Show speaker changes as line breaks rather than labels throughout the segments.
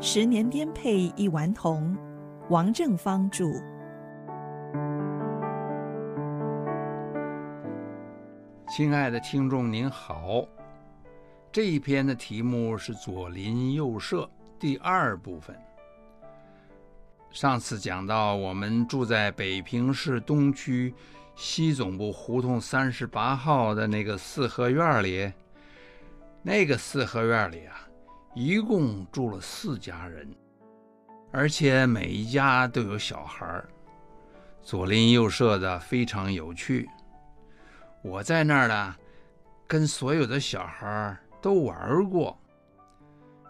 十年颠沛一顽童，王正芳著。
亲爱的听众您好，这一篇的题目是左邻右舍第二部分。上次讲到，我们住在北平市东区西总部胡同三十八号的那个四合院里，那个四合院里啊，一共住了四家人，而且每一家都有小孩，左邻右舍的非常有趣。我在那儿呢，跟所有的小孩都玩过，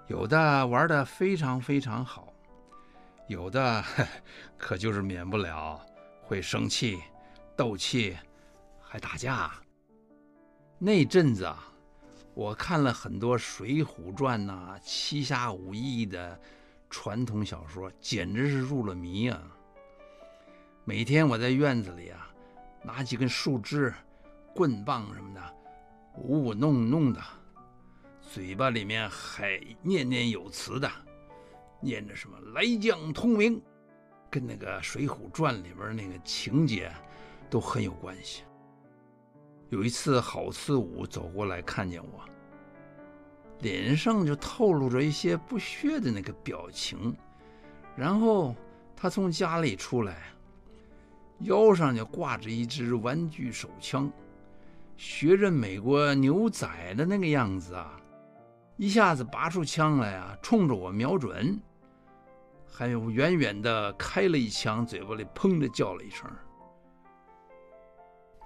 有的玩的非常非常好，有的 可就是免不了会生气、斗气，还打架。那阵子啊，我看了很多《水浒传》呐、七侠五义的传统小说，简直是入了迷啊！每天我在院子里啊，拿几根树枝。棍棒什么的，舞舞弄弄的，嘴巴里面还念念有词的，念着什么“来将通明”，跟那个《水浒传》里边那个情节都很有关系。有一次，郝四五走过来看见我，脸上就透露着一些不屑的那个表情，然后他从家里出来，腰上就挂着一支玩具手枪。学着美国牛仔的那个样子啊，一下子拔出枪来啊，冲着我瞄准，还有远远的开了一枪，嘴巴里砰的叫了一声。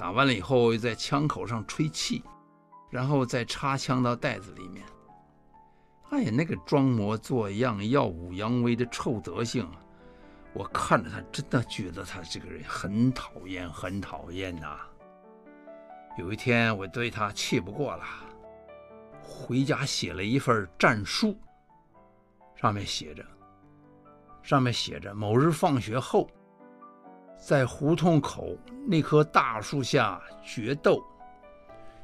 打完了以后，又在枪口上吹气，然后再插枪到袋子里面。哎呀，那个装模作样、耀武扬威的臭德行，我看着他，真的觉得他这个人很讨厌，很讨厌呐。有一天，我对他气不过了，回家写了一份战书，上面写着：“上面写着，某日放学后，在胡同口那棵大树下决斗，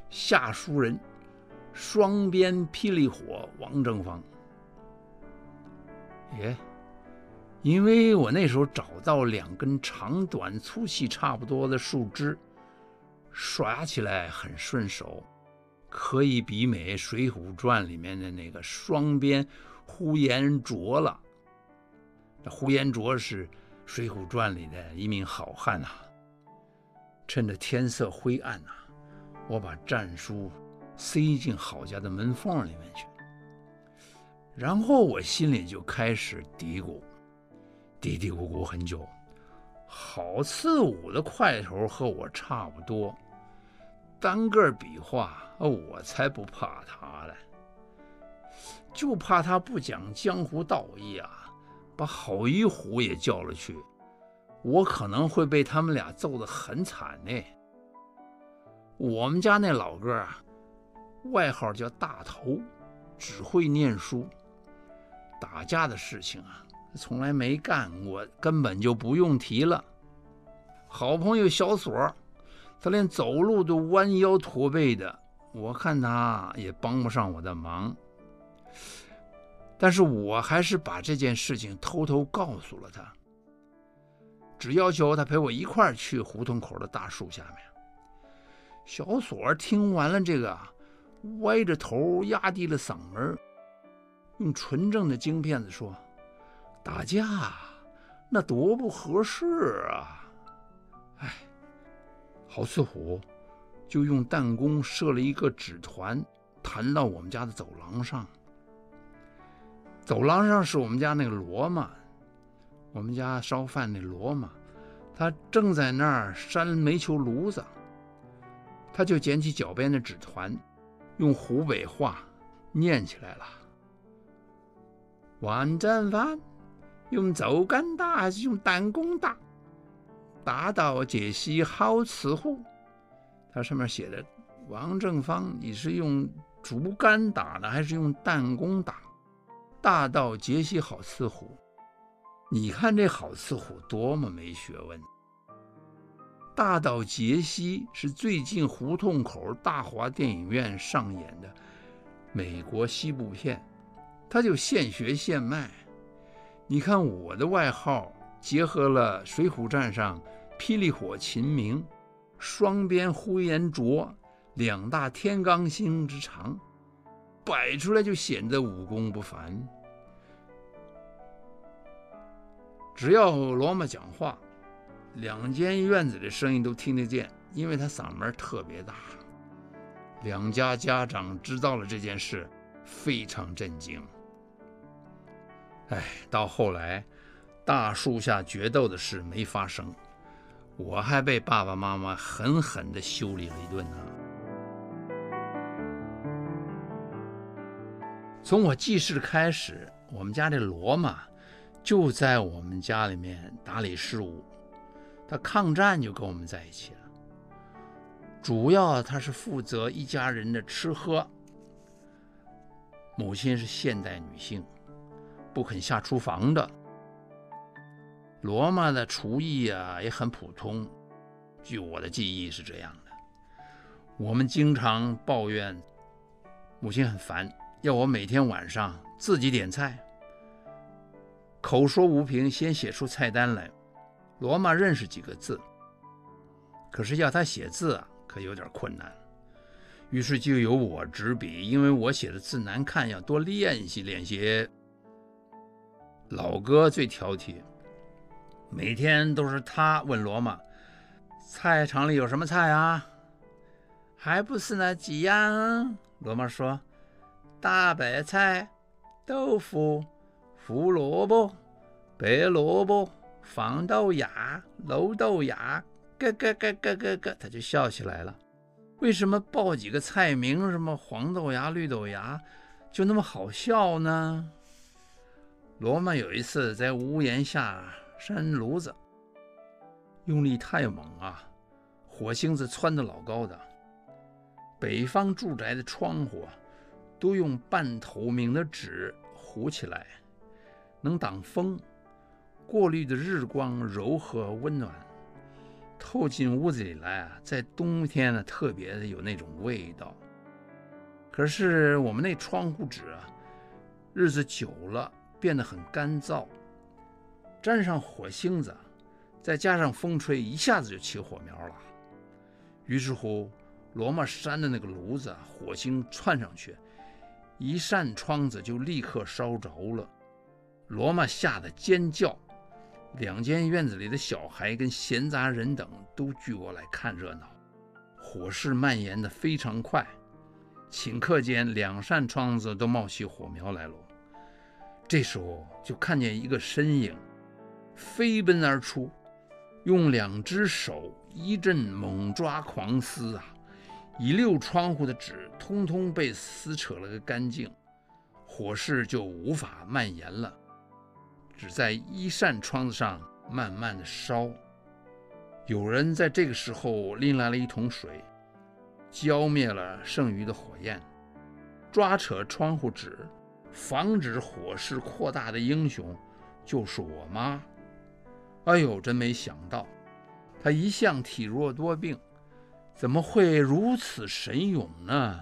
下书人，双鞭霹雳火，王正芳。”耶，因为我那时候找到两根长短粗细差不多的树枝。耍起来很顺手，可以媲美《水浒传》里面的那个双鞭呼延灼了。呼延灼是《水浒传》里的一名好汉呐。趁着天色灰暗呐，我把战书塞进郝家的门缝里面去，然后我心里就开始嘀咕，嘀嘀咕咕很久。郝四五的块头和我差不多，单个比划，我才不怕他嘞，就怕他不讲江湖道义啊，把郝一虎也叫了去，我可能会被他们俩揍得很惨呢。我们家那老哥啊，外号叫大头，只会念书，打架的事情啊。从来没干过，根本就不用提了。好朋友小锁，他连走路都弯腰驼背的，我看他也帮不上我的忙。但是我还是把这件事情偷偷告诉了他，只要求他陪我一块儿去胡同口的大树下面。小锁听完了这个，歪着头，压低了嗓门，用纯正的京片子说。打架，那多不合适啊！哎，郝四虎就用弹弓射了一个纸团，弹到我们家的走廊上。走廊上是我们家那个骡马，我们家烧饭那骡马，他正在那儿扇煤球炉子，他就捡起脚边的纸团，用湖北话念起来了：“王正芳。”用竹竿打还是用弹弓打？大道解析好伺候。它上面写的：“王正芳，你是用竹竿打的还是用弹弓打？”大道杰西好刺虎。你看这好刺虎多么没学问！大道杰西是最近胡同口大华电影院上演的美国西部片，他就现学现卖。你看我的外号结合了《水浒传》上霹雳火秦明、双鞭呼延灼两大天罡星之长，摆出来就显得武功不凡。只要罗马讲话，两间院子的声音都听得见，因为他嗓门特别大。两家家长知道了这件事，非常震惊。哎，到后来，大树下决斗的事没发生，我还被爸爸妈妈狠狠地修理了一顿呢。从我记事开始，我们家这罗马就在我们家里面打理事务。他抗战就跟我们在一起了。主要他是负责一家人的吃喝。母亲是现代女性，不肯下厨房的。罗马的厨艺啊也很普通，据我的记忆是这样的。我们经常抱怨母亲很烦，要我每天晚上自己点菜。口说无凭，先写出菜单来。罗马认识几个字，可是要他写字啊。可有点困难，于是就由我执笔，因为我写的字难看，要多练习练习。老哥最挑剔，每天都是他问罗马：“菜场里有什么菜啊？”还不是那几样。罗马说：“大白菜、豆腐、胡萝卜、白萝卜、黄豆芽、绿豆芽。”咯咯咯咯咯咯，他就笑起来了。为什么报几个菜名，什么黄豆芽、绿豆芽，就那么好笑呢？罗曼有一次在屋檐下扇炉子，用力太猛啊，火星子窜得老高的。北方住宅的窗户都用半透明的纸糊起来，能挡风，过滤的日光柔和温暖。透进屋子里来啊，在冬天呢，特别的有那种味道。可是我们那窗户纸啊，日子久了变得很干燥，沾上火星子，再加上风吹，一下子就起火苗了。于是乎，罗马山的那个炉子，火星窜上去，一扇窗子就立刻烧着了。罗马吓得尖叫。两间院子里的小孩跟闲杂人等都聚过来看热闹，火势蔓延得非常快，顷刻间两扇窗子都冒起火苗来了。这时候就看见一个身影飞奔而出，用两只手一阵猛抓狂撕啊，一溜窗户的纸通通被撕扯了个干净，火势就无法蔓延了。只在一扇窗子上慢慢的烧，有人在这个时候拎来了一桶水，浇灭了剩余的火焰。抓扯窗户纸，防止火势扩大的英雄，就是我妈。哎呦，真没想到，她一向体弱多病，怎么会如此神勇呢？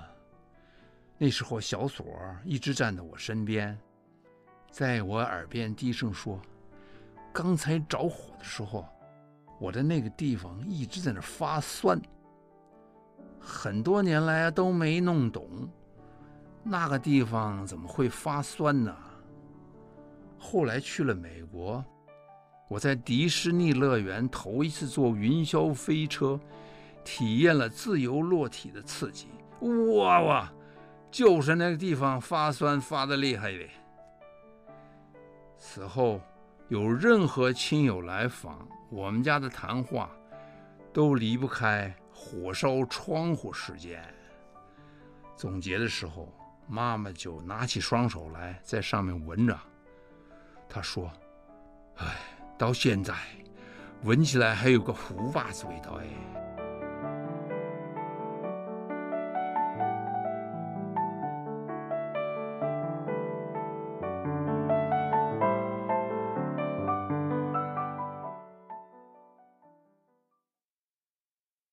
那时候小锁一直站在我身边。在我耳边低声说：“刚才着火的时候，我的那个地方一直在那发酸。很多年来都没弄懂，那个地方怎么会发酸呢？后来去了美国，我在迪士尼乐园头一次坐云霄飞车，体验了自由落体的刺激。哇哇，就是那个地方发酸发的厉害呗。”此后，有任何亲友来访，我们家的谈话都离不开火烧窗户事件。总结的时候，妈妈就拿起双手来，在上面闻着。她说：“哎，到现在闻起来还有个糊巴子味道哎。”